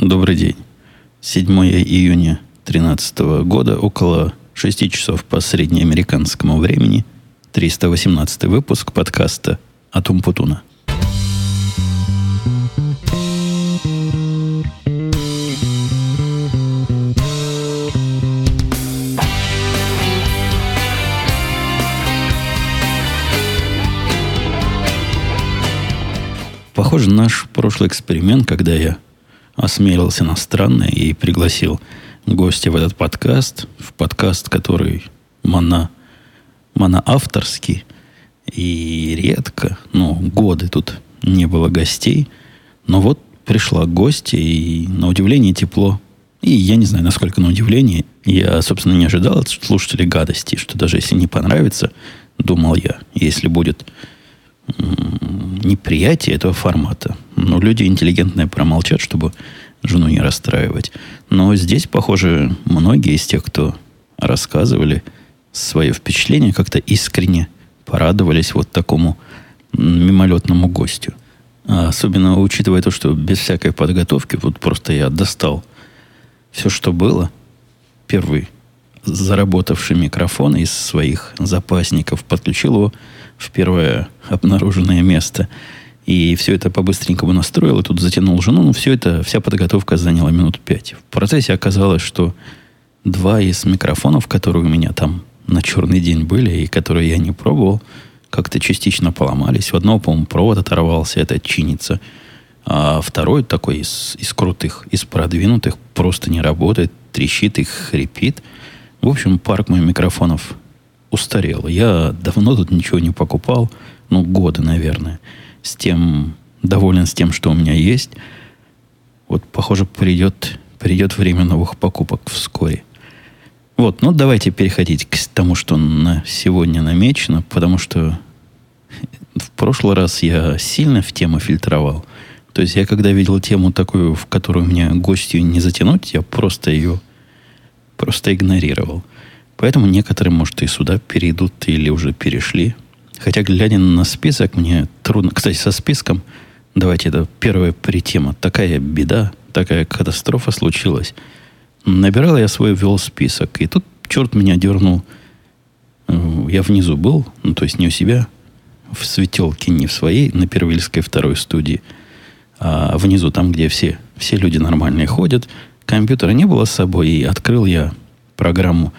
Добрый день. 7 июня 2013 года, около 6 часов по среднеамериканскому времени, 318 выпуск подкаста «Атум Путуна». Похоже, наш прошлый эксперимент, когда я осмелился на странное и пригласил гостя в этот подкаст, в подкаст, который моно, моноавторский, и редко, ну, годы тут не было гостей, но вот пришла гостья, и на удивление тепло. И я не знаю, насколько на удивление. Я, собственно, не ожидал от слушателей гадости, что даже если не понравится, думал я, если будет неприятие этого формата. Но люди интеллигентные промолчат, чтобы жену не расстраивать. Но здесь, похоже, многие из тех, кто рассказывали свое впечатление, как-то искренне порадовались вот такому мимолетному гостю. А особенно учитывая то, что без всякой подготовки, вот просто я достал все, что было. Первый заработавший микрофон из своих запасников, подключил его в первое обнаруженное место. И все это по-быстренькому настроил, и тут затянул жену. Ну, все это, вся подготовка заняла минут пять. В процессе оказалось, что два из микрофонов, которые у меня там на черный день были, и которые я не пробовал, как-то частично поломались. В одного, по-моему, провод оторвался, это чинится. А второй такой из, из крутых, из продвинутых, просто не работает, трещит и хрипит. В общем, парк моих микрофонов устарел. Я давно тут ничего не покупал, ну, годы, наверное. С тем, доволен с тем, что у меня есть. Вот, похоже, придет, придет время новых покупок вскоре. Вот, ну давайте переходить к тому, что на сегодня намечено, потому что в прошлый раз я сильно в тему фильтровал. То есть я когда видел тему такую, в которую меня гостью не затянуть, я просто ее просто игнорировал. Поэтому некоторые, может, и сюда перейдут или уже перешли. Хотя, глядя на список, мне трудно... Кстати, со списком, давайте, это первая притема. Такая беда, такая катастрофа случилась. Набирал я свой, ввел список. И тут черт меня дернул. Э, я внизу был, ну, то есть не у себя, в светелке, не в своей, на Первильской второй студии, а внизу, там, где все, все люди нормальные ходят. Компьютера не было с собой, и открыл я программу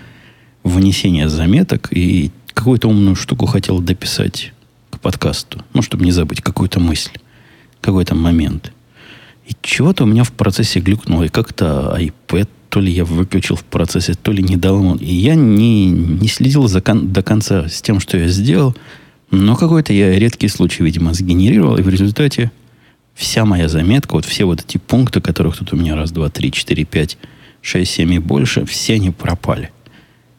внесения заметок и какую-то умную штуку хотел дописать к подкасту. Ну, чтобы не забыть какую-то мысль, какой-то момент. И чего-то у меня в процессе глюкнуло. И как-то iPad то ли я выключил в процессе, то ли не дал. И я не, не следил за кон, до конца с тем, что я сделал. Но какой-то я редкий случай, видимо, сгенерировал. И в результате вся моя заметка, вот все вот эти пункты, которых тут у меня раз, два, три, четыре, пять, шесть, семь и больше, все они пропали.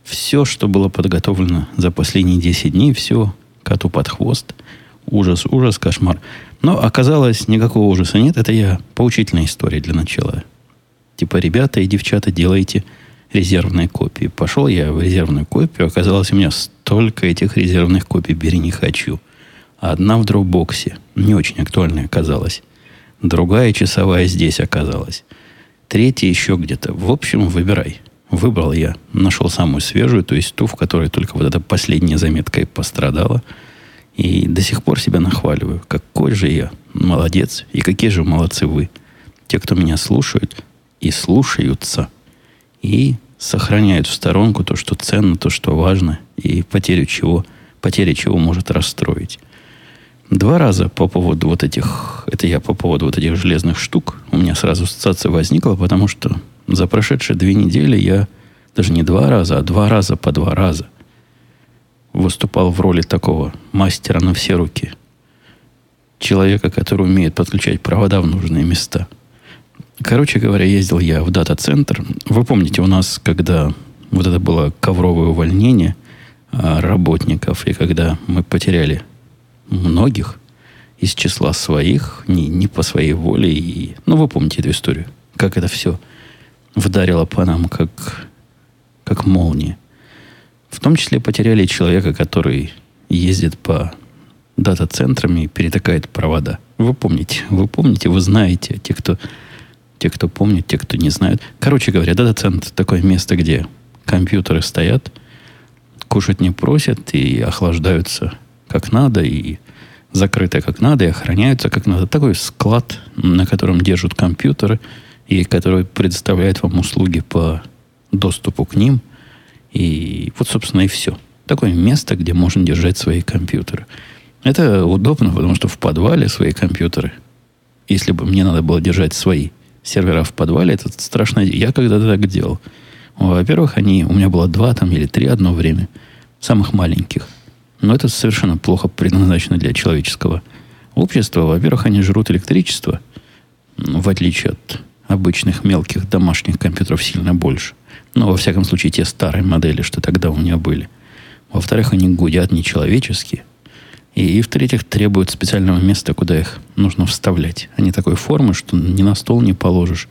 Все, что было подготовлено за последние 10 дней, все коту под хвост. Ужас, ужас, кошмар. Но оказалось, никакого ужаса нет. Это я поучительная история для начала. Типа, ребята и девчата, делайте резервные копии. Пошел я в резервную копию. Оказалось, у меня столько этих резервных копий. Бери, не хочу. Одна в дропбоксе. Не очень актуальная оказалась. Другая часовая здесь оказалась. Третья еще где-то. В общем, выбирай. Выбрал я, нашел самую свежую, то есть ту, в которой только вот эта последняя заметка и пострадала. И до сих пор себя нахваливаю. Какой же я молодец. И какие же молодцы вы. Те, кто меня слушают и слушаются. И сохраняют в сторонку то, что ценно, то, что важно. И потерю чего, потеря чего может расстроить. Два раза по поводу вот этих, это я по поводу вот этих железных штук, у меня сразу ассоциация возникла, потому что за прошедшие две недели я даже не два раза, а два раза по два раза выступал в роли такого мастера на все руки. Человека, который умеет подключать провода в нужные места. Короче говоря, ездил я в дата-центр. Вы помните, у нас, когда вот это было ковровое увольнение а, работников, и когда мы потеряли многих из числа своих, не, не по своей воле. И, ну, вы помните эту историю, как это все – вдарила по нам, как, как молния. В том числе потеряли человека, который ездит по дата-центрам и перетакает провода. Вы помните, вы помните, вы знаете, те, кто, Те, кто помнит, те, кто не знают. Короче говоря, дата-центр – такое место, где компьютеры стоят, кушать не просят и охлаждаются как надо, и закрыты как надо, и охраняются как надо. Такой склад, на котором держат компьютеры, и который предоставляет вам услуги по доступу к ним. И вот, собственно, и все. Такое место, где можно держать свои компьютеры. Это удобно, потому что в подвале свои компьютеры, если бы мне надо было держать свои сервера в подвале, это страшно. Я когда-то так делал. Во-первых, они, у меня было два там или три одно время, самых маленьких. Но это совершенно плохо предназначено для человеческого общества. Во-первых, они жрут электричество, в отличие от обычных мелких домашних компьютеров сильно больше. Но, во всяком случае, те старые модели, что тогда у меня были. Во-вторых, они гудят нечеловечески. И, и в-третьих, требуют специального места, куда их нужно вставлять. Они такой формы, что ни на стол не положишь.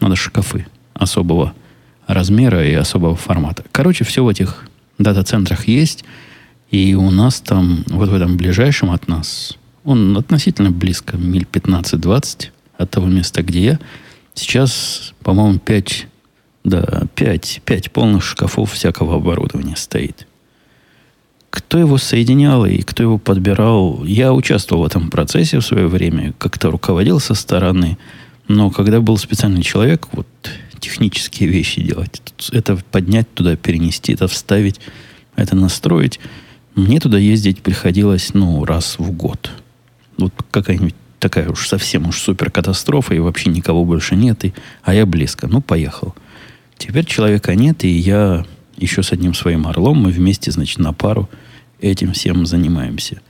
Надо шкафы особого размера и особого формата. Короче, все в этих дата-центрах есть. И у нас там, вот в этом ближайшем от нас, он относительно близко, миль 15-20 от того места, где я, сейчас, по-моему, 5, да, 5, 5 полных шкафов всякого оборудования стоит. Кто его соединял и кто его подбирал, я участвовал в этом процессе в свое время, как-то руководил со стороны. Но когда был специальный человек, вот технические вещи делать, это поднять туда, перенести, это вставить, это настроить, мне туда ездить приходилось, ну, раз в год. Вот какая-нибудь такая уж совсем уж супер катастрофа, и вообще никого больше нет, и, а я близко. Ну, поехал. Теперь человека нет, и я еще с одним своим орлом, мы вместе, значит, на пару этим всем занимаемся.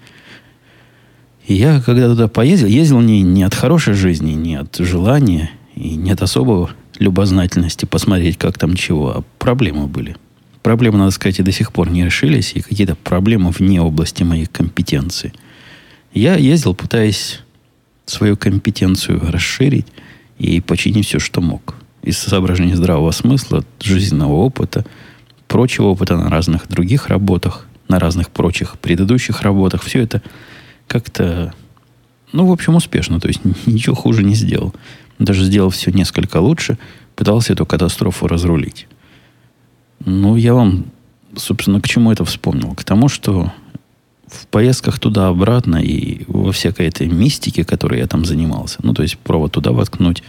И я, когда туда поездил, ездил не, не от хорошей жизни, не от желания, и не от особого любознательности посмотреть, как там чего, а проблемы были. Проблемы, надо сказать, и до сих пор не решились, и какие-то проблемы вне области моей компетенции. Я ездил, пытаясь свою компетенцию расширить и починить все, что мог. Из соображения здравого смысла, жизненного опыта, прочего опыта на разных других работах, на разных прочих предыдущих работах. Все это как-то, ну, в общем, успешно. То есть ничего хуже не сделал. Даже сделал все несколько лучше, пытался эту катастрофу разрулить. Ну, я вам, собственно, к чему это вспомнил? К тому, что в поездках туда-обратно и во всякой этой мистике, которой я там занимался, ну, то есть провод туда воткнуть,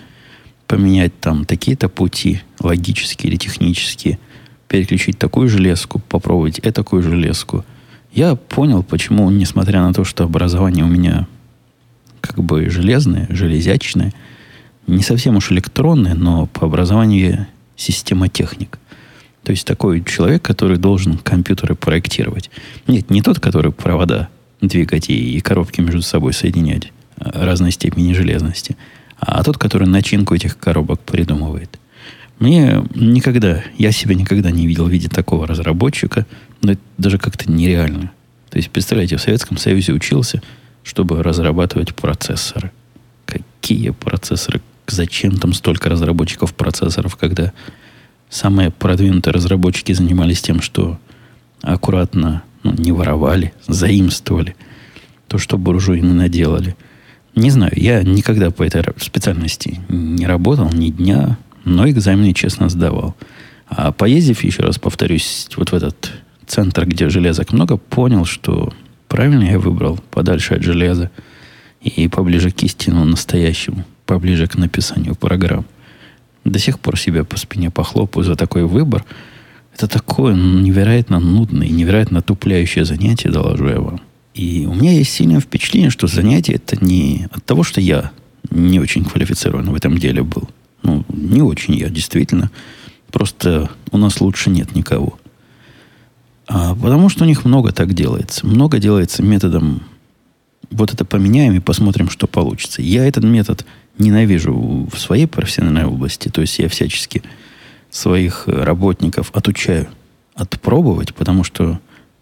поменять там такие-то пути, логические или технические, переключить такую железку, попробовать этакую железку, я понял, почему, несмотря на то, что образование у меня как бы железное, железячное, не совсем уж электронное, но по образованию я системотехник. То есть такой человек, который должен компьютеры проектировать. Нет, не тот, который провода двигать и, и коробки между собой соединять а, разной степени железности, а тот, который начинку этих коробок придумывает. Мне никогда, я себя никогда не видел в виде такого разработчика, но это даже как-то нереально. То есть, представляете, в Советском Союзе учился, чтобы разрабатывать процессоры. Какие процессоры? Зачем там столько разработчиков процессоров, когда самые продвинутые разработчики занимались тем, что аккуратно ну, не воровали, заимствовали то, что буржуины наделали. Не знаю, я никогда по этой специальности не работал ни дня, но экзамены честно сдавал. А поездив, еще раз повторюсь, вот в этот центр, где железок много, понял, что правильно я выбрал подальше от железа и поближе к истину настоящему, поближе к написанию программ. До сих пор себя по спине похлопаю за такой выбор. Это такое невероятно нудное невероятно тупляющее занятие, доложу я вам. И у меня есть сильное впечатление, что занятие это не от того, что я не очень квалифицирован в этом деле был. Ну, не очень я, действительно. Просто у нас лучше нет никого. А потому что у них много так делается. Много делается методом вот это поменяем и посмотрим, что получится. Я этот метод ненавижу в своей профессиональной области. То есть я всячески своих работников отучаю отпробовать, потому что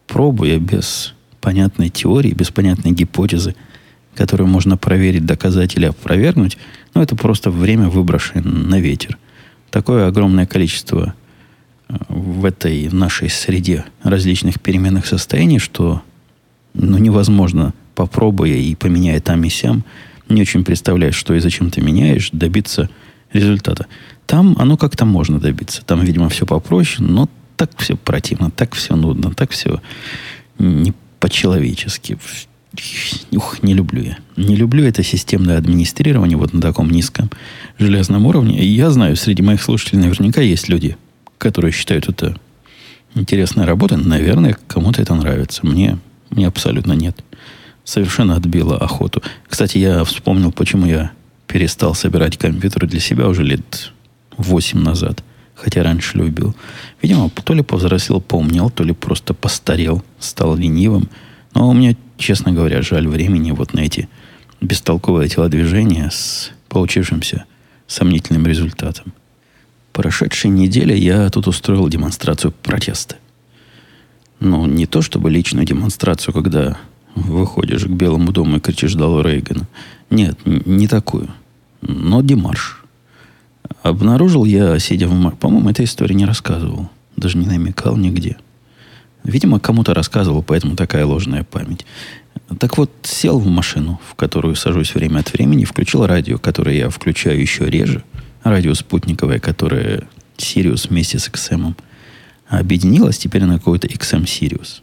пробуя без понятной теории, без понятной гипотезы, которую можно проверить, доказать или опровергнуть, ну, это просто время выброшено на ветер. Такое огромное количество э, в этой нашей среде различных переменных состояний, что ну, невозможно, попробуя и поменяя там и сям, не очень представляешь, что и зачем ты меняешь, добиться результата. Там оно как-то можно добиться. Там, видимо, все попроще, но так все противно, так все нудно, так все не по-человечески. Ух, не люблю я. Не люблю это системное администрирование вот на таком низком железном уровне. И я знаю, среди моих слушателей наверняка есть люди, которые считают это интересной работой. Наверное, кому-то это нравится. Мне, мне абсолютно нет. Совершенно отбило охоту. Кстати, я вспомнил, почему я перестал собирать компьютеры для себя уже лет 8 назад. Хотя раньше любил. Видимо, то ли повзрослел, поумнел, то ли просто постарел, стал ленивым. Но у меня, честно говоря, жаль времени вот на эти бестолковые телодвижения с получившимся сомнительным результатом. Прошедшей неделе я тут устроил демонстрацию протеста. Ну, не то чтобы личную демонстрацию, когда выходишь к Белому дому и кричишь «Дал Рейгана». Нет, не такую. Но демарш. Обнаружил я, сидя в... По-моему, этой истории не рассказывал. Даже не намекал нигде. Видимо, кому-то рассказывал, поэтому такая ложная память. Так вот, сел в машину, в которую сажусь время от времени, включил радио, которое я включаю еще реже. Радио спутниковое, которое Sirius вместе с XM объединилось теперь на какой-то XM Sirius.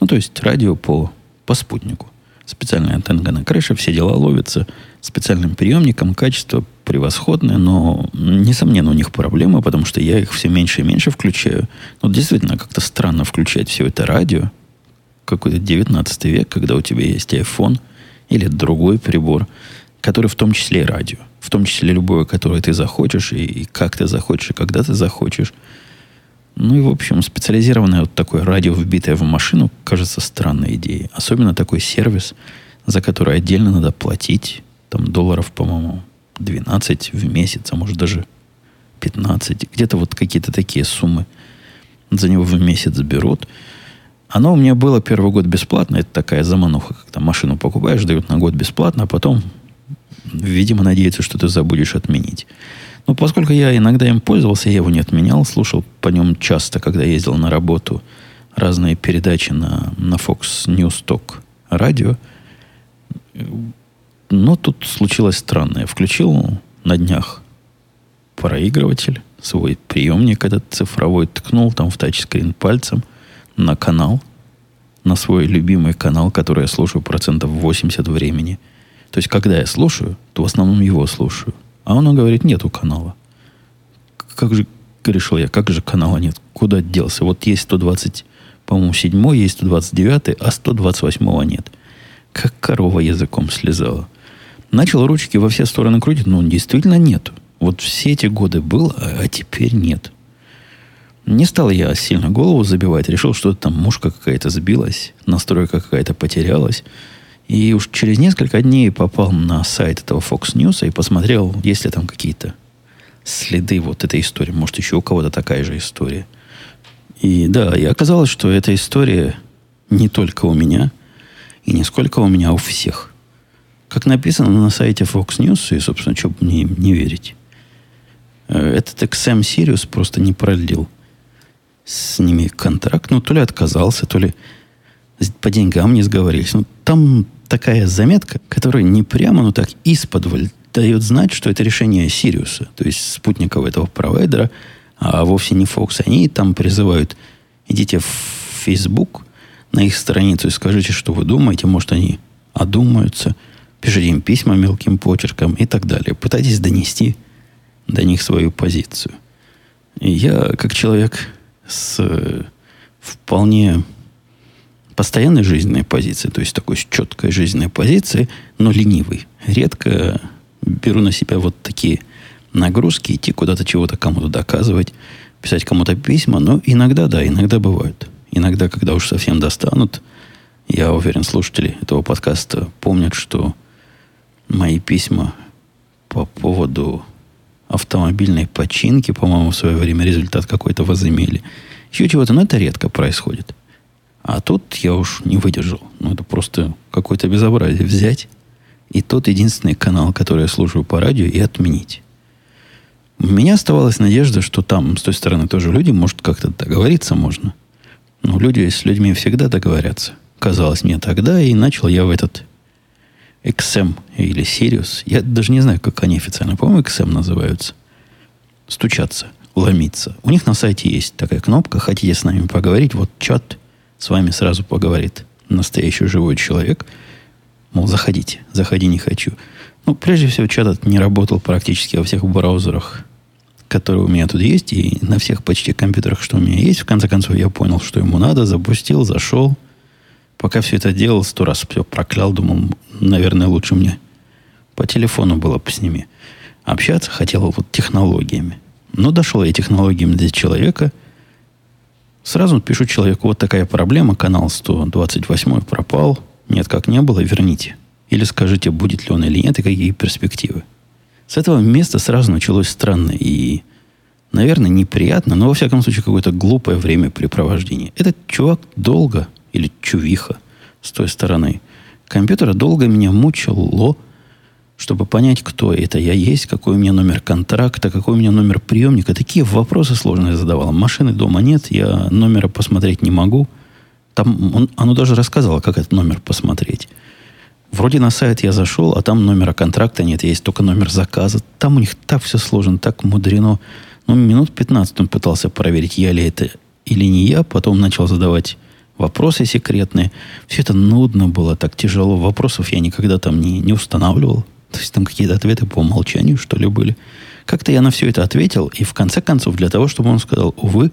Ну, то есть радио по, по спутнику. Специальная антенна на крыше, все дела ловятся специальным приемником, качество превосходное, но, несомненно, у них проблемы, потому что я их все меньше и меньше включаю. Ну, действительно, как-то странно включать все это радио, какой-то 19 век, когда у тебя есть iPhone или другой прибор, который в том числе и радио. В том числе любое, которое ты захочешь, и, и как ты захочешь, и когда ты захочешь. Ну и, в общем, специализированное вот такое радио, вбитое в машину, кажется странной идеей. Особенно такой сервис, за который отдельно надо платить, там долларов, по-моему, 12 в месяц, а может даже 15. Где-то вот какие-то такие суммы за него в месяц берут. Оно у меня было первый год бесплатно. Это такая замануха, когда машину покупаешь, дают на год бесплатно, а потом, видимо, надеются, что ты забудешь отменить. Но поскольку я иногда им пользовался, я его не отменял, слушал по нем часто, когда ездил на работу, разные передачи на, на Fox News Talk радио. Но тут случилось странное. Включил на днях проигрыватель, свой приемник этот цифровой, ткнул там в тачскрин пальцем на канал, на свой любимый канал, который я слушаю процентов 80 времени. То есть, когда я слушаю, то в основном его слушаю. А он говорит, нету канала. Как же, решил я, как же канала нет? Куда делся? Вот есть 120, по-моему, 7 есть 129, а 128 нет. Как корова языком слезала. Начал ручки во все стороны крутить, но действительно нету. Вот все эти годы было, а теперь нет. Не стал я сильно голову забивать. Решил, что там мушка какая-то сбилась, настройка какая-то потерялась. И уж через несколько дней попал на сайт этого Fox News и посмотрел, есть ли там какие-то следы вот этой истории. Может, еще у кого-то такая же история. И да, и оказалось, что эта история не только у меня, и не сколько у меня, а у всех. Как написано на сайте Fox News, и, собственно, что мне не верить. Э, этот XM Sirius просто не продлил с ними контракт. Ну, то ли отказался, то ли по деньгам не сговорились. Ну, там такая заметка, которая не прямо, но так из-под дает знать, что это решение Сириуса, то есть спутникового этого провайдера, а вовсе не Fox. Они там призывают, идите в Facebook, на их страницу и скажите, что вы думаете. Может, они одумаются – пишите им письма мелким почерком и так далее. Пытайтесь донести до них свою позицию. И я, как человек с э, вполне постоянной жизненной позицией, то есть такой четкой жизненной позицией, но ленивый, редко беру на себя вот такие нагрузки, идти куда-то чего-то кому-то доказывать, писать кому-то письма, но иногда, да, иногда бывают. Иногда, когда уж совсем достанут, я уверен, слушатели этого подкаста помнят, что мои письма по поводу автомобильной починки, по-моему, в свое время результат какой-то возымели. Еще чего-то, но это редко происходит. А тут я уж не выдержал. Ну, это просто какое-то безобразие взять и тот единственный канал, который я слушаю по радио, и отменить. У меня оставалась надежда, что там, с той стороны, тоже люди, может, как-то договориться можно. Но люди с людьми всегда договорятся. Казалось мне тогда, и начал я в этот XM или Sirius. Я даже не знаю, как они официально. По-моему, XM называются. стучаться, ломиться. У них на сайте есть такая кнопка, хотите с нами поговорить, вот чат с вами сразу поговорит настоящий живой человек. Мол, заходите, заходи, не хочу. Ну, прежде всего, чат этот не работал практически во всех браузерах, которые у меня тут есть, и на всех почти компьютерах, что у меня есть. В конце концов, я понял, что ему надо, запустил, зашел. Пока все это делал, сто раз все проклял, думал, наверное, лучше мне по телефону было бы с ними общаться, хотел вот технологиями. Но дошел я технологиями для человека. Сразу пишу человеку, вот такая проблема, канал 128 пропал, нет, как не было, верните. Или скажите, будет ли он или нет, и какие перспективы. С этого места сразу началось странно и, наверное, неприятно, но, во всяком случае, какое-то глупое времяпрепровождение. Этот чувак долго, или чувиха с той стороны компьютера, долго меня мучило, чтобы понять, кто это я есть, какой у меня номер контракта, какой у меня номер приемника. Такие вопросы сложные задавал. Машины дома нет, я номера посмотреть не могу. Там он, оно даже рассказывало, как этот номер посмотреть. Вроде на сайт я зашел, а там номера контракта нет, есть только номер заказа. Там у них так все сложно, так мудрено. Ну, минут 15 он пытался проверить, я ли это или не я. Потом начал задавать вопросы секретные. Все это нудно было, так тяжело. Вопросов я никогда там не, не устанавливал. То есть там какие-то ответы по умолчанию, что ли, были. Как-то я на все это ответил, и в конце концов, для того, чтобы он сказал, увы,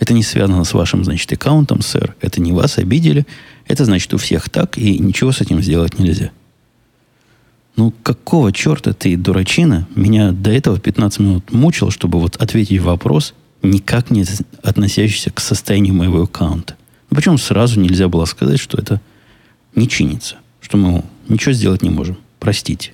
это не связано с вашим, значит, аккаунтом, сэр. Это не вас обидели. Это значит у всех так, и ничего с этим сделать нельзя. Ну, какого черта ты, дурачина, меня до этого 15 минут мучил, чтобы вот ответить вопрос, никак не относящийся к состоянию моего аккаунта. Ну, причем сразу нельзя было сказать, что это не чинится, что мы ничего сделать не можем. Простите.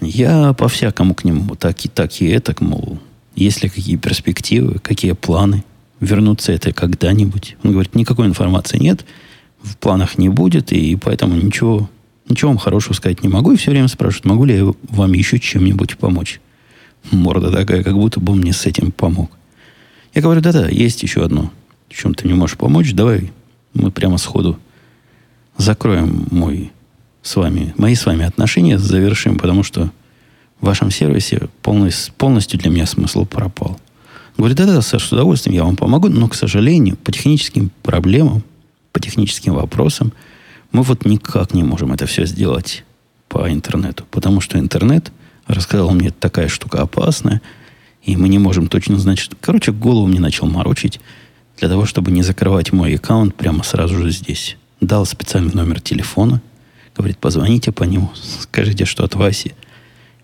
Я по-всякому к нему так и так и это, мол, есть ли какие перспективы, какие планы, вернуться это когда-нибудь. Он говорит, никакой информации нет, в планах не будет, и поэтому ничего, ничего вам хорошего сказать не могу. И все время спрашивают, могу ли я вам еще чем-нибудь помочь. Морда такая, как будто бы он мне с этим помог. Я говорю, да-да, есть еще одно, в чем ты не можешь помочь. Давай мы прямо сходу закроем мой с вами, мои с вами отношения завершим, потому что в вашем сервисе полностью, полностью для меня смысл пропал. Говорит, да-да, Саш, с удовольствием я вам помогу, но, к сожалению, по техническим проблемам, по техническим вопросам, мы вот никак не можем это все сделать по интернету, потому что интернет рассказал мне, такая штука опасная, и мы не можем точно знать, что... Короче, голову мне начал морочить для того, чтобы не закрывать мой аккаунт прямо сразу же здесь. Дал специальный номер телефона, говорит, позвоните по нему, скажите, что от Васи,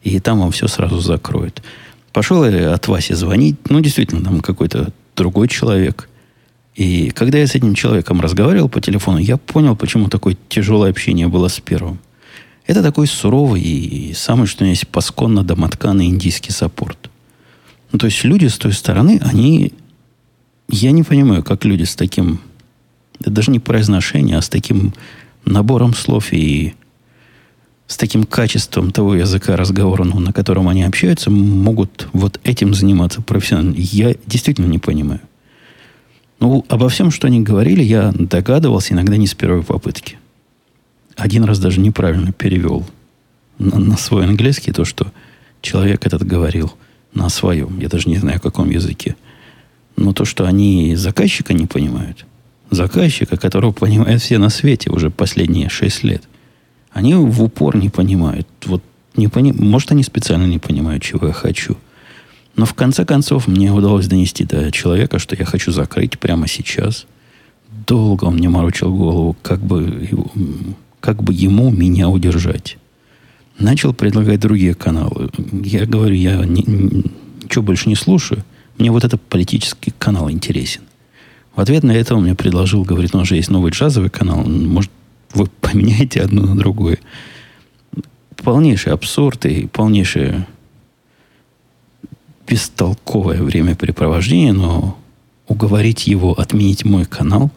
и там вам все сразу закроют. Пошел я от Васи звонить. Ну, действительно, там какой-то другой человек. И когда я с этим человеком разговаривал по телефону, я понял, почему такое тяжелое общение было с первым. Это такой суровый и самый, что есть, пасконно домотканный индийский саппорт. Ну, то есть люди с той стороны, они... Я не понимаю, как люди с таким... Это даже не произношение, а с таким набором слов и с таким качеством того языка разговорного, на котором они общаются, могут вот этим заниматься профессионально. Я действительно не понимаю. Ну, обо всем, что они говорили, я догадывался иногда не с первой попытки. Один раз даже неправильно перевел на, на свой английский то, что человек этот говорил на своем. Я даже не знаю, о каком языке. Но то, что они заказчика не понимают, заказчика, которого понимают все на свете уже последние шесть лет – они в упор не понимают. Вот не пони... Может, они специально не понимают, чего я хочу. Но в конце концов мне удалось донести до человека, что я хочу закрыть прямо сейчас. Долго он мне морочил голову, как бы, как бы ему меня удержать. Начал предлагать другие каналы. Я говорю, я не, ничего больше не слушаю. Мне вот этот политический канал интересен. В ответ на это он мне предложил, говорит, ну, уже есть новый джазовый канал, может, вы поменяете одно на другое. Полнейший абсурд и полнейшее бестолковое времяпрепровождение, но уговорить его отменить мой канал,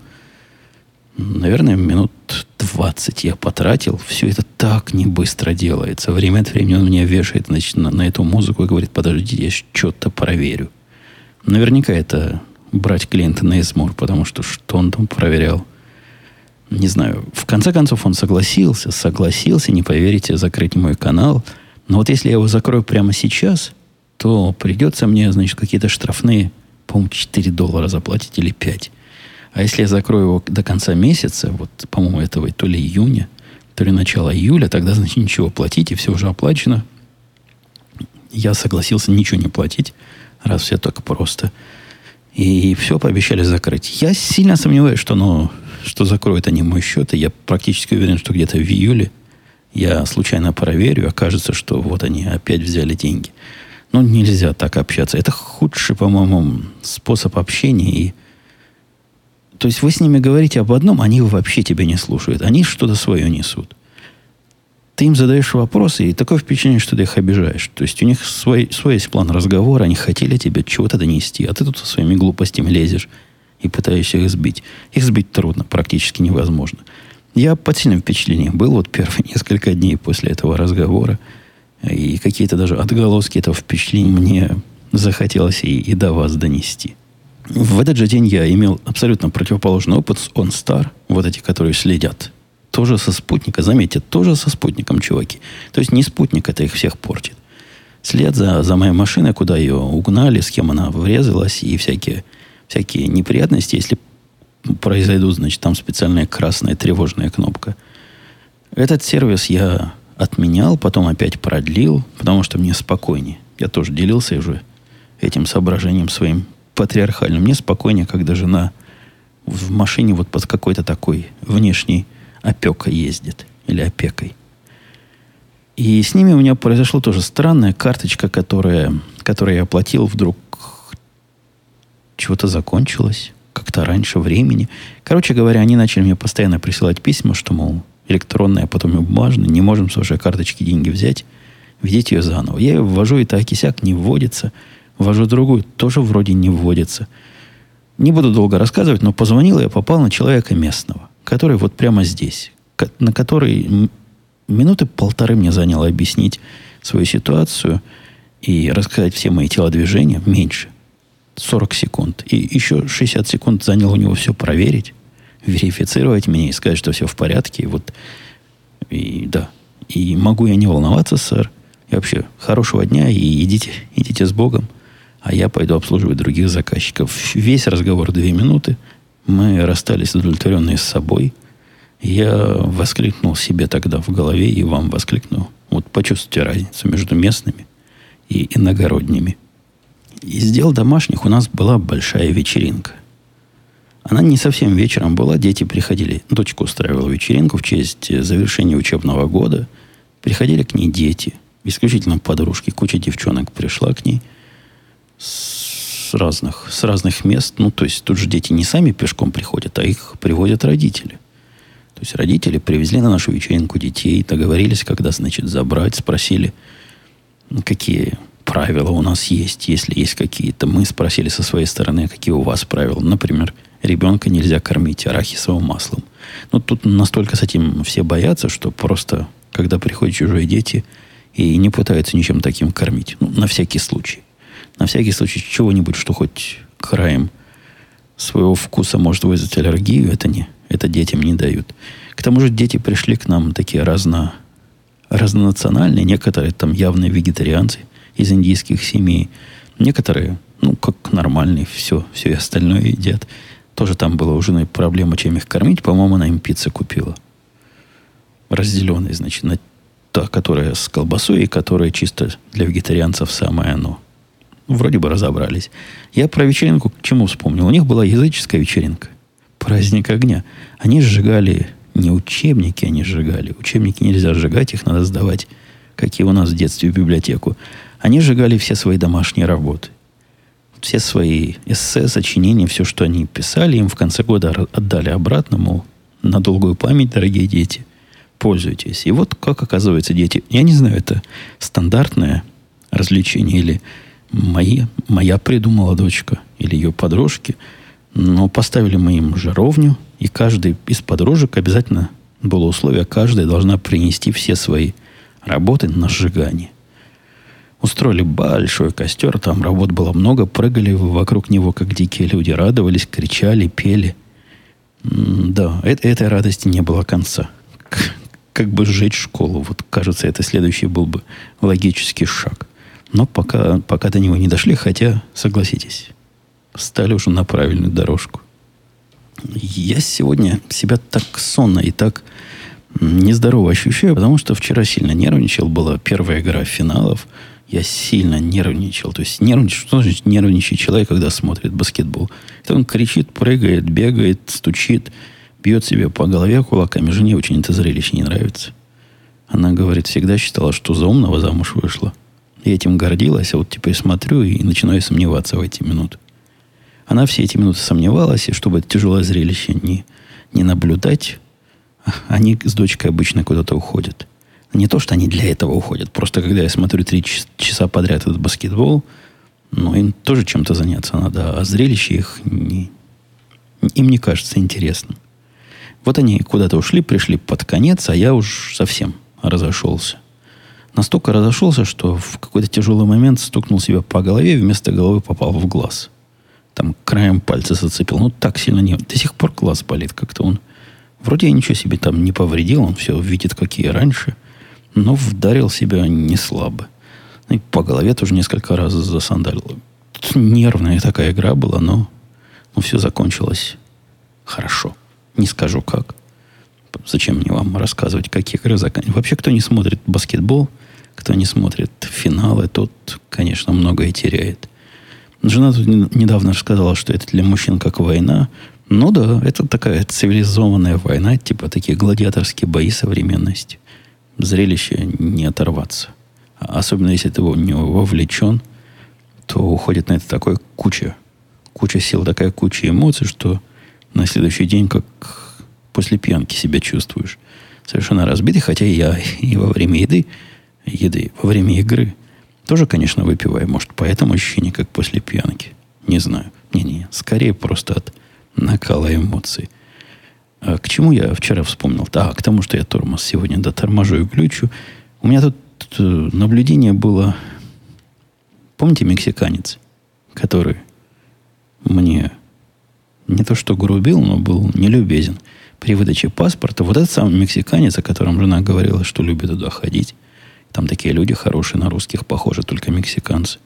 наверное, минут 20 я потратил. Все это так не быстро делается. Время от времени он меня вешает значит, на, на эту музыку и говорит, подождите, я что-то проверю. Наверняка это брать клиента на измор, потому что что он там проверял – не знаю, в конце концов он согласился, согласился, не поверите, закрыть мой канал. Но вот если я его закрою прямо сейчас, то придется мне, значит, какие-то штрафные, по-моему, 4 доллара заплатить или 5. А если я закрою его до конца месяца, вот, по-моему, этого то ли июня, то ли начало июля, тогда, значит, ничего платить, и все уже оплачено. Я согласился ничего не платить, раз все так просто. И все пообещали закрыть. Я сильно сомневаюсь, что, ну, что закроют они мой счет. И я практически уверен, что где-то в июле я случайно проверю, окажется, что вот они опять взяли деньги. Ну, нельзя так общаться. Это худший, по-моему, способ общения. И... То есть вы с ними говорите об одном, они вообще тебя не слушают. Они что-то свое несут ты им задаешь вопросы, и такое впечатление, что ты их обижаешь. То есть у них свой, свой есть план разговора, они хотели тебе чего-то донести, а ты тут со своими глупостями лезешь и пытаешься их сбить. Их сбить трудно, практически невозможно. Я под сильным впечатлением был вот первые несколько дней после этого разговора, и какие-то даже отголоски этого впечатления мне захотелось и, и до вас донести. В этот же день я имел абсолютно противоположный опыт с OnStar, вот эти, которые следят тоже со спутника. Заметьте, тоже со спутником, чуваки. То есть не спутник это их всех портит. След за, за моей машиной, куда ее угнали, с кем она врезалась, и всякие, всякие неприятности, если произойдут, значит, там специальная красная тревожная кнопка. Этот сервис я отменял, потом опять продлил, потому что мне спокойнее. Я тоже делился уже этим соображением своим патриархальным. Мне спокойнее, когда жена в машине вот под какой-то такой внешней опека ездит. Или опекой. И с ними у меня произошло тоже странная карточка, которая, которую я оплатил, вдруг чего-то закончилось. Как-то раньше времени. Короче говоря, они начали мне постоянно присылать письма, что, мол, электронная, а потом и бумажная, не можем с вашей карточки деньги взять, введите ее заново. Я ее ввожу, и так и сяк не вводится. Ввожу другую, тоже вроде не вводится. Не буду долго рассказывать, но позвонил я попал на человека местного который вот прямо здесь, на который минуты полторы мне заняло объяснить свою ситуацию и рассказать все мои телодвижения, меньше. 40 секунд. И еще 60 секунд заняло у него все проверить, верифицировать меня и сказать, что все в порядке. И вот, и да. И могу я не волноваться, сэр. И вообще, хорошего дня и идите, идите с Богом. А я пойду обслуживать других заказчиков. Весь разговор две минуты – мы расстались удовлетворенные с собой. Я воскликнул себе тогда в голове и вам воскликнул. Вот почувствуйте разницу между местными и иногородними. Из дел домашних у нас была большая вечеринка. Она не совсем вечером была, дети приходили. Дочка устраивала вечеринку в честь завершения учебного года. Приходили к ней дети, исключительно подружки. Куча девчонок пришла к ней с разных, с разных мест. Ну, то есть тут же дети не сами пешком приходят, а их приводят родители. То есть родители привезли на нашу вечеринку детей, договорились, когда, значит, забрать, спросили, какие правила у нас есть, если есть какие-то. Мы спросили со своей стороны, какие у вас правила. Например, ребенка нельзя кормить арахисовым маслом. Ну, тут настолько с этим все боятся, что просто, когда приходят чужие дети и не пытаются ничем таким кормить. Ну, на всякий случай. На всякий случай чего-нибудь, что хоть краем своего вкуса может вызвать аллергию, это не, это детям не дают. К тому же дети пришли к нам такие разно, разнонациональные, некоторые там явные вегетарианцы из индийских семей, некоторые, ну, как нормальные, все, все и остальное едят. Тоже там была у жены проблема, чем их кормить. По-моему, она им пиццы купила. Разделенные, значит, на та, которая с колбасой, и которая чисто для вегетарианцев самое оно. Вроде бы разобрались. Я про вечеринку к чему вспомнил? У них была языческая вечеринка. Праздник огня. Они сжигали не учебники, они сжигали. Учебники нельзя сжигать, их надо сдавать, какие у нас в детстве в библиотеку. Они сжигали все свои домашние работы. Все свои эссе, сочинения, все, что они писали, им в конце года отдали обратно, мол, на долгую память, дорогие дети, пользуйтесь. И вот как оказывается дети, я не знаю, это стандартное развлечение или мои, моя придумала дочка или ее подружки. Но поставили мы им жаровню, и каждый из подружек обязательно было условие, каждая должна принести все свои работы на сжигание. Устроили большой костер, там работ было много, прыгали вокруг него, как дикие люди, радовались, кричали, пели. Да, это, этой радости не было конца. Как бы сжечь школу, вот кажется, это следующий был бы логический шаг. Но пока, пока до него не дошли, хотя, согласитесь, стали уже на правильную дорожку. Я сегодня себя так сонно и так нездорово ощущаю, потому что вчера сильно нервничал. Была первая игра финалов. Я сильно нервничал. То есть нервничать, что значит нервничать человек, когда смотрит баскетбол? Это он кричит, прыгает, бегает, стучит, бьет себе по голове кулаками. Жене очень это зрелище не нравится. Она говорит, всегда считала, что за умного замуж вышла. И этим гордилась, а вот теперь смотрю и начинаю сомневаться в эти минуты. Она все эти минуты сомневалась, и чтобы это тяжелое зрелище не, не наблюдать, они с дочкой обычно куда-то уходят. Не то, что они для этого уходят. Просто когда я смотрю три часа подряд этот баскетбол, ну, им тоже чем-то заняться надо. А зрелище их не, им не кажется интересным. Вот они куда-то ушли, пришли под конец, а я уж совсем разошелся. Настолько разошелся, что в какой-то тяжелый момент стукнул себя по голове, вместо головы попал в глаз. Там краем пальца зацепил. Ну, так сильно не... До сих пор глаз болит. Как-то он... Вроде я ничего себе там не повредил. Он все видит, какие раньше. Но вдарил себя не слабо. И по голове тоже несколько раз засандалил. Нервная такая игра была, но, но все закончилось хорошо. Не скажу как. Зачем мне вам рассказывать, какие игры заканчиваются? Вообще, кто не смотрит баскетбол, кто не смотрит финалы, тот, конечно, многое теряет. Жена тут недавно сказала, что это для мужчин как война. Ну да, это такая цивилизованная война, типа такие гладиаторские бои современности. Зрелище не оторваться. Особенно если ты в него вовлечен, то уходит на это такое куча, куча сил, такая куча эмоций, что на следующий день как после пьянки себя чувствуешь. Совершенно разбитый, хотя я и во время еды, еды, во время игры тоже, конечно, выпиваю. Может, поэтому ощущение, как после пьянки. Не знаю. Не-не, скорее просто от накала эмоций. А к чему я вчера вспомнил? Да, к тому, что я тормоз сегодня доторможу и глючу. У меня тут, тут наблюдение было... Помните мексиканец, который мне не то что грубил, но был нелюбезен при выдаче паспорта. Вот этот самый мексиканец, о котором жена говорила, что любит туда ходить, там такие люди хорошие на русских похожи, только мексиканцы.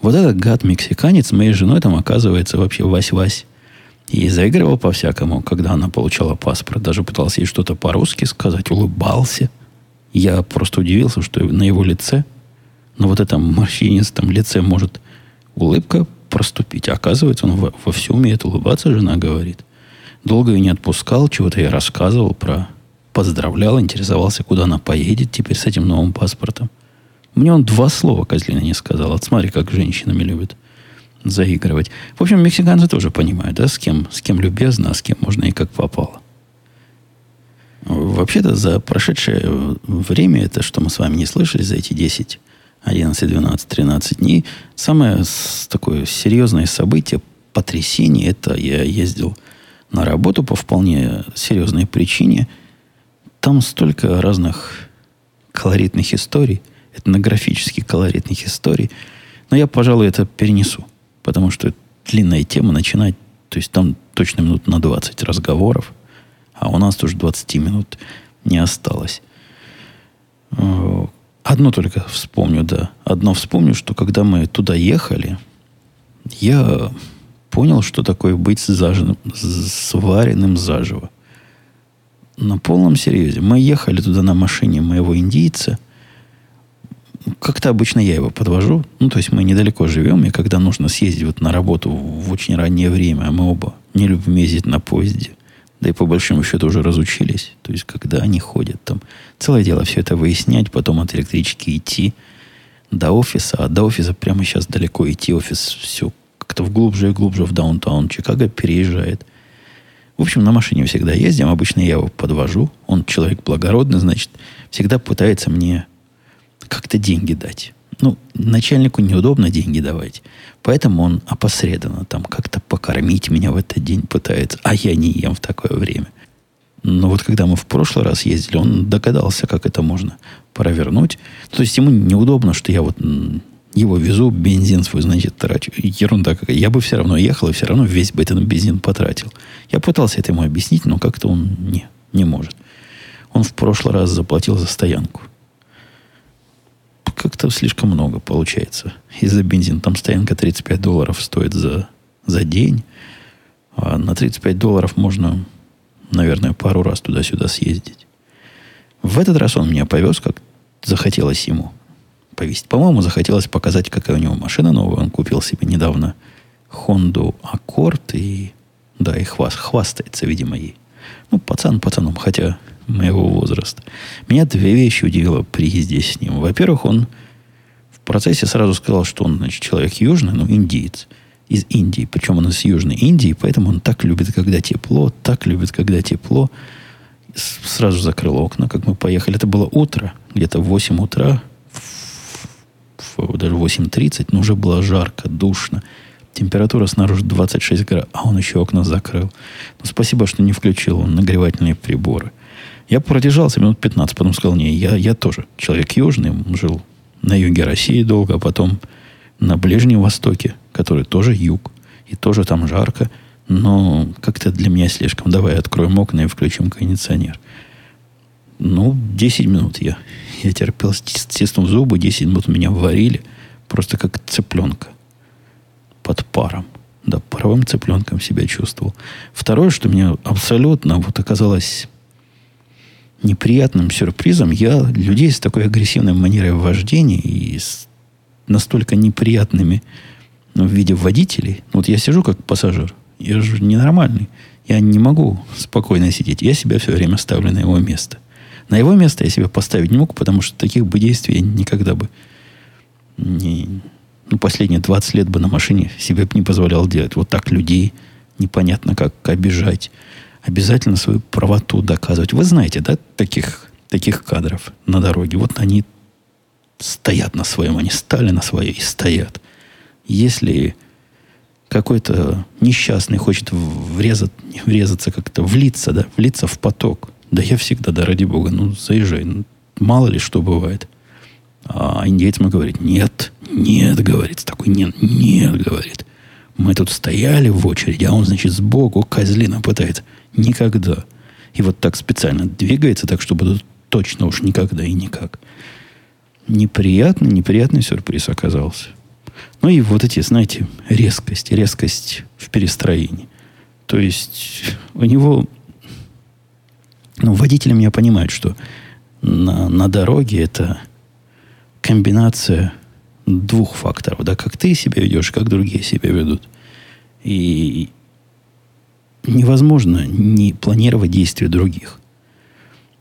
Вот этот гад-мексиканец моей женой там оказывается вообще вась-вась. И заигрывал по-всякому, когда она получала паспорт. Даже пытался ей что-то по-русски сказать, улыбался. Я просто удивился, что на его лице, на вот этом морщинистом лице может улыбка проступить. А оказывается, он во, во все умеет улыбаться, жена говорит. Долго ее не отпускал, чего-то я рассказывал про поздравлял, интересовался, куда она поедет теперь с этим новым паспортом. Мне он два слова козлина не сказал. Вот смотри, как женщинами любят заигрывать. В общем, мексиканцы тоже понимают, да, с кем, с кем любезно, а с кем можно и как попало. Вообще-то за прошедшее время, это что мы с вами не слышали за эти 10, 11, 12, 13 дней, самое такое серьезное событие, потрясение, это я ездил на работу по вполне серьезной причине – там столько разных колоритных историй, этнографически колоритных историй. Но я, пожалуй, это перенесу. Потому что длинная тема начинать, то есть там точно минут на 20 разговоров, а у нас тоже 20 минут не осталось. Э, одно только вспомню, да. Одно вспомню, что когда мы туда ехали, я понял, что такое быть зажженным, сваренным заживо на полном серьезе. Мы ехали туда на машине моего индийца. Как-то обычно я его подвожу. Ну, то есть мы недалеко живем, и когда нужно съездить вот на работу в очень раннее время, а мы оба не любим ездить на поезде, да и по большому счету уже разучились. То есть, когда они ходят там, целое дело все это выяснять, потом от электрички идти до офиса, а до офиса прямо сейчас далеко идти, офис все как-то в глубже и глубже в даунтаун Чикаго переезжает – в общем, на машине всегда ездим. Обычно я его подвожу. Он человек благородный, значит, всегда пытается мне как-то деньги дать. Ну, начальнику неудобно деньги давать. Поэтому он опосредованно там как-то покормить меня в этот день пытается. А я не ем в такое время. Но вот когда мы в прошлый раз ездили, он догадался, как это можно провернуть. То есть ему неудобно, что я вот его везу, бензин свой, значит, трачу. Ерунда какая. Я бы все равно ехал и все равно весь бы этот бензин потратил. Я пытался это ему объяснить, но как-то он не, не может. Он в прошлый раз заплатил за стоянку. как-то слишком много получается. Из-за бензина. Там стоянка 35 долларов стоит за, за день. А на 35 долларов можно, наверное, пару раз туда-сюда съездить. В этот раз он меня повез, как захотелось ему повесить. По-моему, захотелось показать, какая у него машина новая. Он купил себе недавно Honda Accord и, да, и хваст, хвастается, видимо, ей. Ну, пацан пацаном, хотя моего возраста. Меня две вещи удивило при езде с ним. Во-первых, он в процессе сразу сказал, что он, значит, человек южный, ну, индиец из Индии. Причем он из Южной Индии, поэтому он так любит, когда тепло, так любит, когда тепло. Сразу закрыл окна, как мы поехали. Это было утро, где-то в 8 утра, даже 8.30, но уже было жарко, душно. Температура снаружи 26 градусов, а он еще окна закрыл. Ну, спасибо, что не включил он нагревательные приборы. Я продержался минут 15, потом сказал, не, я, я тоже человек южный, жил на юге России долго, а потом на Ближнем Востоке, который тоже юг, и тоже там жарко, но как-то для меня слишком. Давай откроем окна и включим кондиционер. Ну, 10 минут я, я терпел, стиснув зубы, 10 минут меня варили, просто как цыпленка под паром. Да, паровым цыпленком себя чувствовал. Второе, что мне абсолютно вот оказалось неприятным сюрпризом, я людей с такой агрессивной манерой вождения и с настолько неприятными ну, в виде водителей. Вот я сижу как пассажир, я же ненормальный. Я не могу спокойно сидеть. Я себя все время ставлю на его место. На его место я себя поставить не мог, потому что таких бы действий я никогда бы не, ну, последние 20 лет бы на машине себе бы не позволял делать. Вот так людей непонятно как обижать обязательно свою правоту доказывать. Вы знаете, да, таких, таких кадров на дороге. Вот они стоят на своем, они стали на свое и стоят. Если какой-то несчастный хочет врезать, врезаться как-то, влиться, да, влиться в поток, да я всегда, да ради бога, ну заезжай, ну, мало ли что бывает. А индейец ему говорит, нет, нет, говорит, такой нет, нет, говорит. Мы тут стояли в очереди, а он, значит, сбоку козлина пытается. Никогда. И вот так специально двигается, так чтобы точно уж никогда и никак. Неприятный, неприятный сюрприз оказался. Ну и вот эти, знаете, резкость, резкость в перестроении. То есть у него, ну, водители меня понимают, что на, на дороге это комбинация двух факторов, да, как ты себя ведешь, как другие себя ведут. И невозможно не планировать действия других.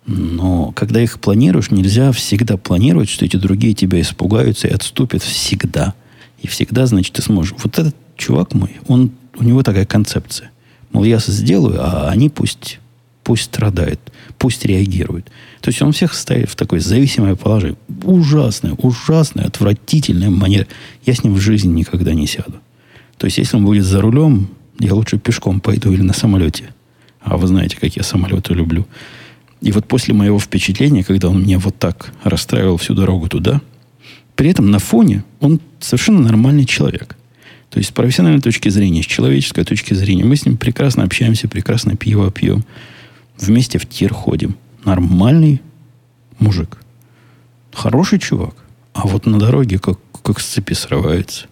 Но когда их планируешь, нельзя всегда планировать, что эти другие тебя испугаются и отступят всегда. И всегда, значит, ты сможешь. Вот этот чувак мой, он, у него такая концепция. Мол, я сделаю, а они пусть, пусть страдают, пусть реагируют. То есть он всех ставит в такое зависимое положение. Ужасное, ужасное, отвратительное манера. Я с ним в жизни никогда не сяду. То есть, если он будет за рулем, я лучше пешком пойду или на самолете. А вы знаете, как я самолеты люблю. И вот после моего впечатления, когда он меня вот так расстраивал всю дорогу туда, при этом на фоне он совершенно нормальный человек. То есть с профессиональной точки зрения, с человеческой точки зрения, мы с ним прекрасно общаемся, прекрасно пиво пьем, вместе в тир ходим. Нормальный мужик. Хороший чувак. А вот на дороге как, как с цепи срывается.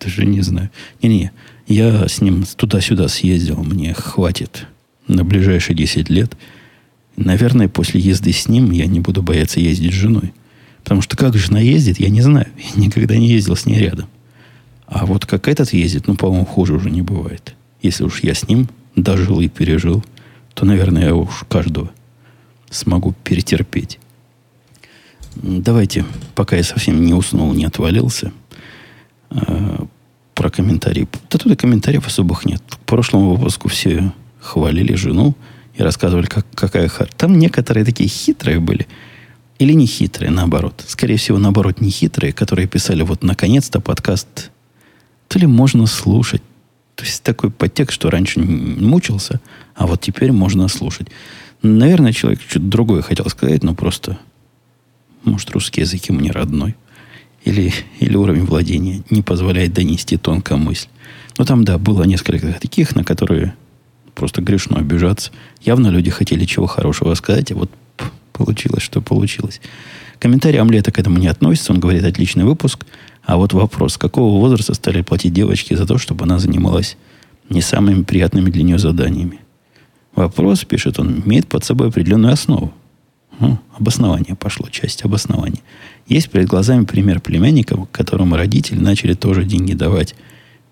Даже не знаю. Не-не, я с ним туда-сюда съездил. Мне хватит на ближайшие 10 лет. Наверное, после езды с ним я не буду бояться ездить с женой. Потому что как жена ездит, я не знаю. Я никогда не ездил с ней рядом. А вот как этот ездит, ну, по-моему, хуже уже не бывает. Если уж я с ним дожил и пережил, то, наверное, я уж каждого смогу перетерпеть. Давайте, пока я совсем не уснул, не отвалился, а, про комментарии. Да тут и комментариев особых нет. В прошлом выпуску все хвалили жену и рассказывали, как, какая хар. Там некоторые такие хитрые были. Или не хитрые, наоборот. Скорее всего, наоборот, не хитрые, которые писали, вот, наконец-то подкаст то ли можно слушать. То есть такой подтекст, что раньше мучился, а вот теперь можно слушать. Наверное, человек что-то другое хотел сказать, но просто, может, русский язык ему не родной или, или уровень владения не позволяет донести тонкую мысль. Но там, да, было несколько таких, на которые просто грешно обижаться. Явно люди хотели чего хорошего сказать, а вот получилось, что получилось. Комментарий омлета к этому не относится. Он говорит, отличный выпуск. А вот вопрос, какого возраста стали платить девочке за то, чтобы она занималась не самыми приятными для нее заданиями? Вопрос, пишет он, имеет под собой определенную основу. Ну, обоснование пошло, часть обоснования. Есть перед глазами пример племянника, которому родители начали тоже деньги давать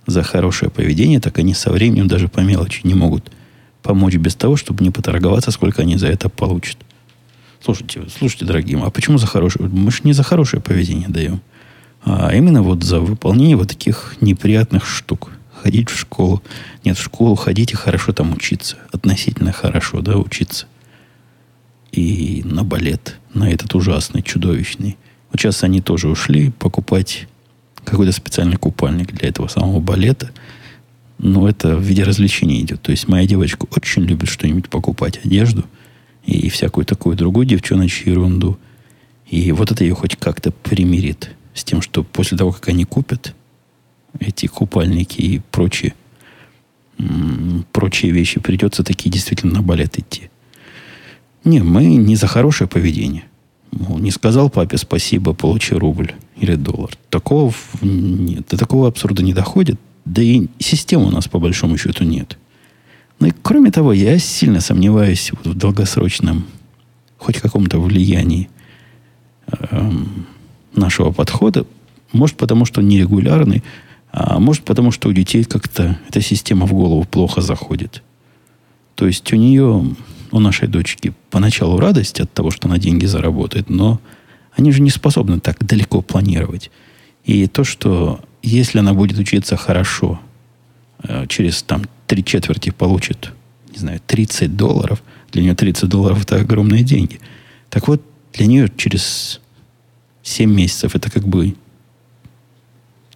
за хорошее поведение, так они со временем даже по мелочи не могут помочь без того, чтобы не поторговаться, сколько они за это получат. Слушайте, слушайте, дорогие, а почему за хорошее? Мы же не за хорошее поведение даем, а именно вот за выполнение вот таких неприятных штук. Ходить в школу. Нет, в школу ходить и хорошо там учиться. Относительно хорошо, да, учиться. И на балет, на этот ужасный, чудовищный. Вот сейчас они тоже ушли покупать какой-то специальный купальник для этого самого балета. Но это в виде развлечения идет. То есть моя девочка очень любит что-нибудь покупать, одежду и всякую такую другую девчоночью ерунду. И вот это ее хоть как-то примирит с тем, что после того, как они купят эти купальники и прочие, прочие вещи, придется такие действительно на балет идти. Не, мы не за хорошее поведение. Не сказал папе спасибо, получи рубль или доллар. Такого нет. До такого абсурда не доходит. Да и системы у нас по большому счету нет. Ну и кроме того, я сильно сомневаюсь в долгосрочном хоть каком-то влиянии эм, нашего подхода. Может, потому что нерегулярный, а может, потому что у детей как-то эта система в голову плохо заходит. То есть у нее, у нашей дочки, поначалу радость от того, что она деньги заработает, но они же не способны так далеко планировать. И то, что если она будет учиться хорошо, э, через там три четверти получит, не знаю, 30 долларов, для нее 30 долларов это огромные деньги. Так вот, для нее через 7 месяцев это как бы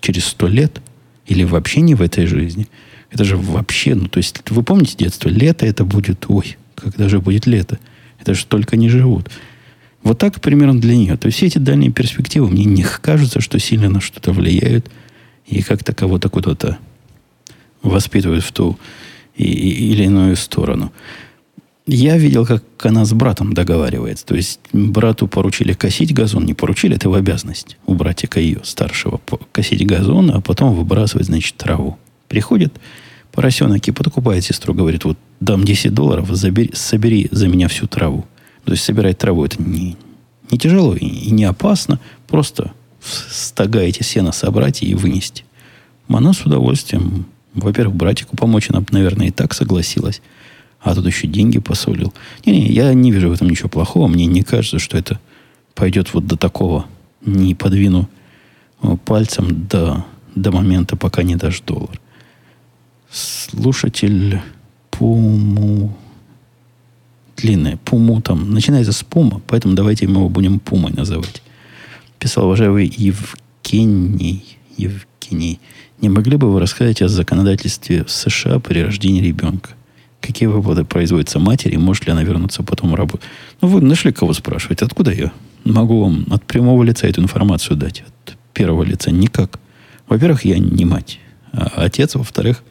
через 100 лет или вообще не в этой жизни. Это же вообще, ну, то есть, вы помните детство? Лето это будет, ой, когда же будет лето? Это же столько не живут. Вот так примерно для нее. То есть все эти дальние перспективы мне не кажется, что сильно на что-то влияют и как-то кого-то куда-то воспитывают в ту и, и, или иную сторону. Я видел, как она с братом договаривается. То есть брату поручили косить газон. Не поручили, это его обязанность. У братика ее, старшего, косить газон, а потом выбрасывать, значит, траву. Приходит поросенок и подкупает сестру, говорит, вот дам 10 долларов, забери, собери за меня всю траву. То есть собирать траву это не, не тяжело и, и не опасно. Просто стога эти сена собрать и вынести. Она с удовольствием, во-первых, братику помочь, она, наверное, и так согласилась. А тут еще деньги посолил. Не-не, я не вижу в этом ничего плохого. Мне не кажется, что это пойдет вот до такого. Не подвину э, пальцем до, до момента, пока не дашь доллар. Слушатель Пуму длинное. Пуму там. Начинается с Пума, поэтому давайте мы его будем Пумой называть. Писал уважаемый Евгений. Евгений. Не могли бы вы рассказать о законодательстве в США при рождении ребенка? Какие выплаты производятся матери? Может ли она вернуться потом работать? Ну, вы нашли кого спрашивать. Откуда я? Могу вам от прямого лица эту информацию дать. От первого лица никак. Во-первых, я не мать. А отец. Во-вторых,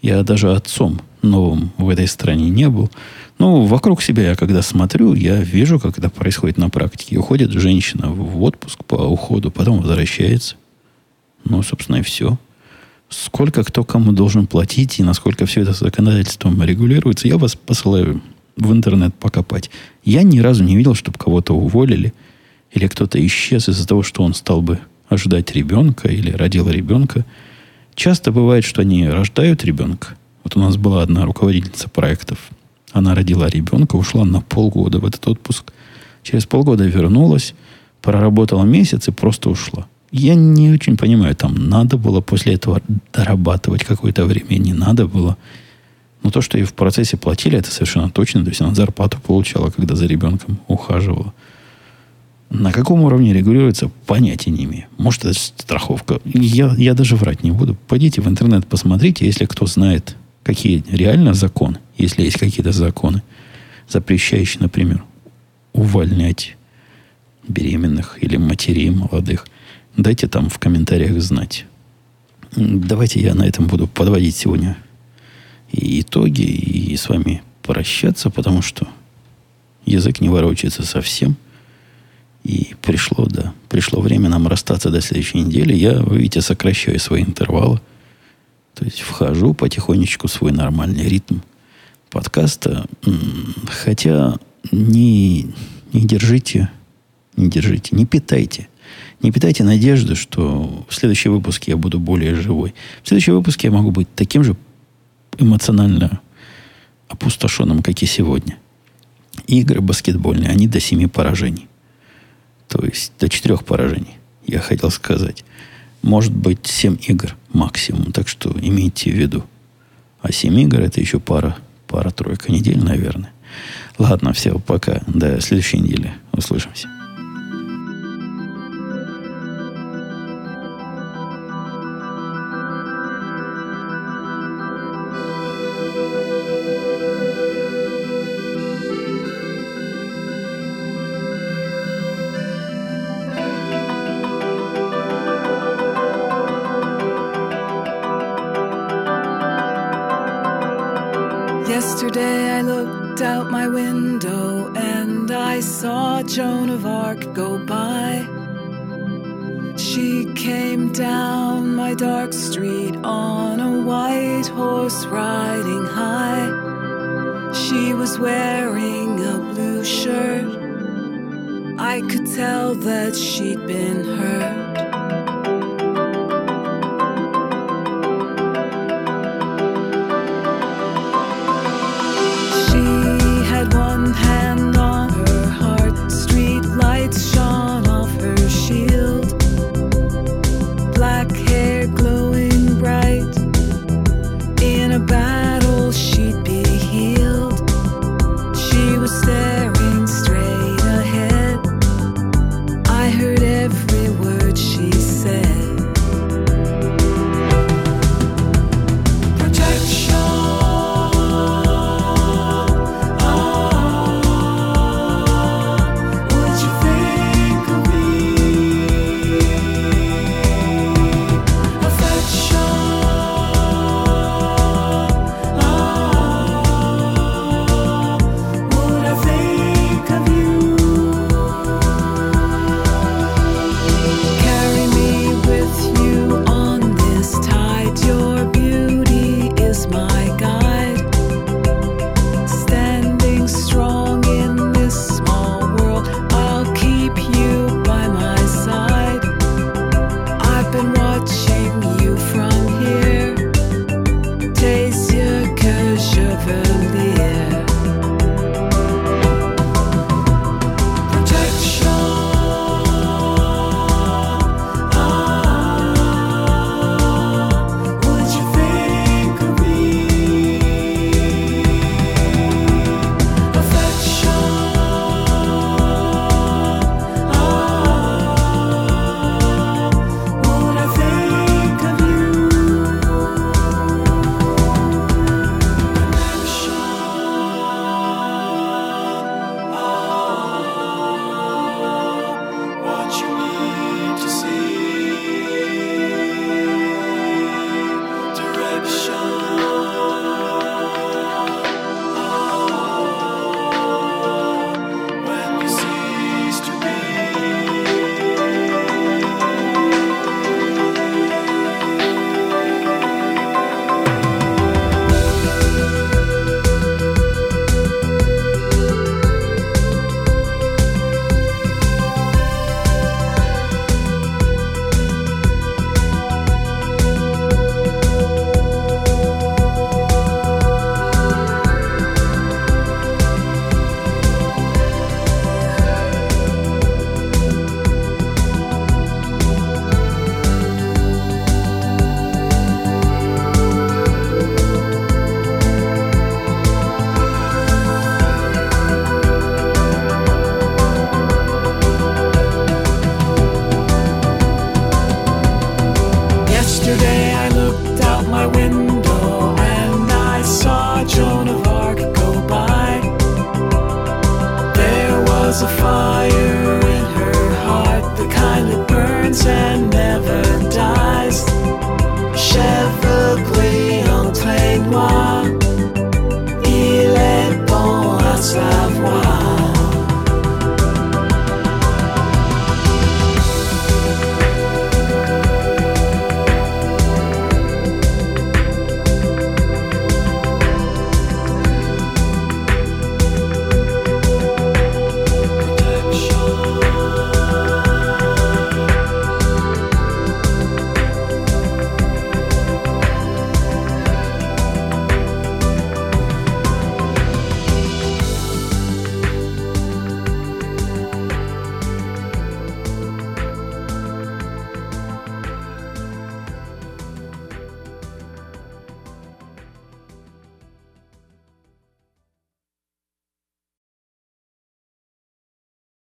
я даже отцом новым в этой стране не был. Ну, вокруг себя я когда смотрю, я вижу, как это происходит на практике. Уходит женщина в отпуск по уходу, потом возвращается. Ну, собственно, и все. Сколько кто кому должен платить и насколько все это законодательством регулируется, я вас посылаю в интернет покопать. Я ни разу не видел, чтобы кого-то уволили или кто-то исчез из-за того, что он стал бы ожидать ребенка или родил ребенка. Часто бывает, что они рождают ребенка. Вот у нас была одна руководительница проектов. Она родила ребенка, ушла на полгода в этот отпуск. Через полгода вернулась, проработала месяц и просто ушла. Я не очень понимаю, там надо было после этого дорабатывать какое-то время, не надо было. Но то, что ей в процессе платили, это совершенно точно. То есть она зарплату получала, когда за ребенком ухаживала. На каком уровне регулируется, понятия не имею. Может, это страховка. Я, я даже врать не буду. Пойдите в интернет, посмотрите, если кто знает, какие реально законы, если есть какие-то законы, запрещающие, например, увольнять беременных или матерей молодых – Дайте там в комментариях знать. Давайте я на этом буду подводить сегодня и итоги, и с вами прощаться, потому что язык не ворочается совсем. И пришло, да, пришло время нам расстаться до следующей недели. Я, вы видите, сокращаю свои интервалы. То есть вхожу потихонечку в свой нормальный ритм подкаста. Хотя не, не держите, не держите, не питайте. Не питайте надежды, что в следующем выпуске я буду более живой. В следующем выпуске я могу быть таким же эмоционально опустошенным, как и сегодня. Игры баскетбольные, они до семи поражений. То есть до четырех поражений, я хотел сказать. Может быть, семь игр максимум. Так что имейте в виду. А семь игр это еще пара, пара-тройка недель, наверное. Ладно, все, пока. До следующей недели. Услышимся. Wearing a blue shirt. I could tell that she'd been hurt.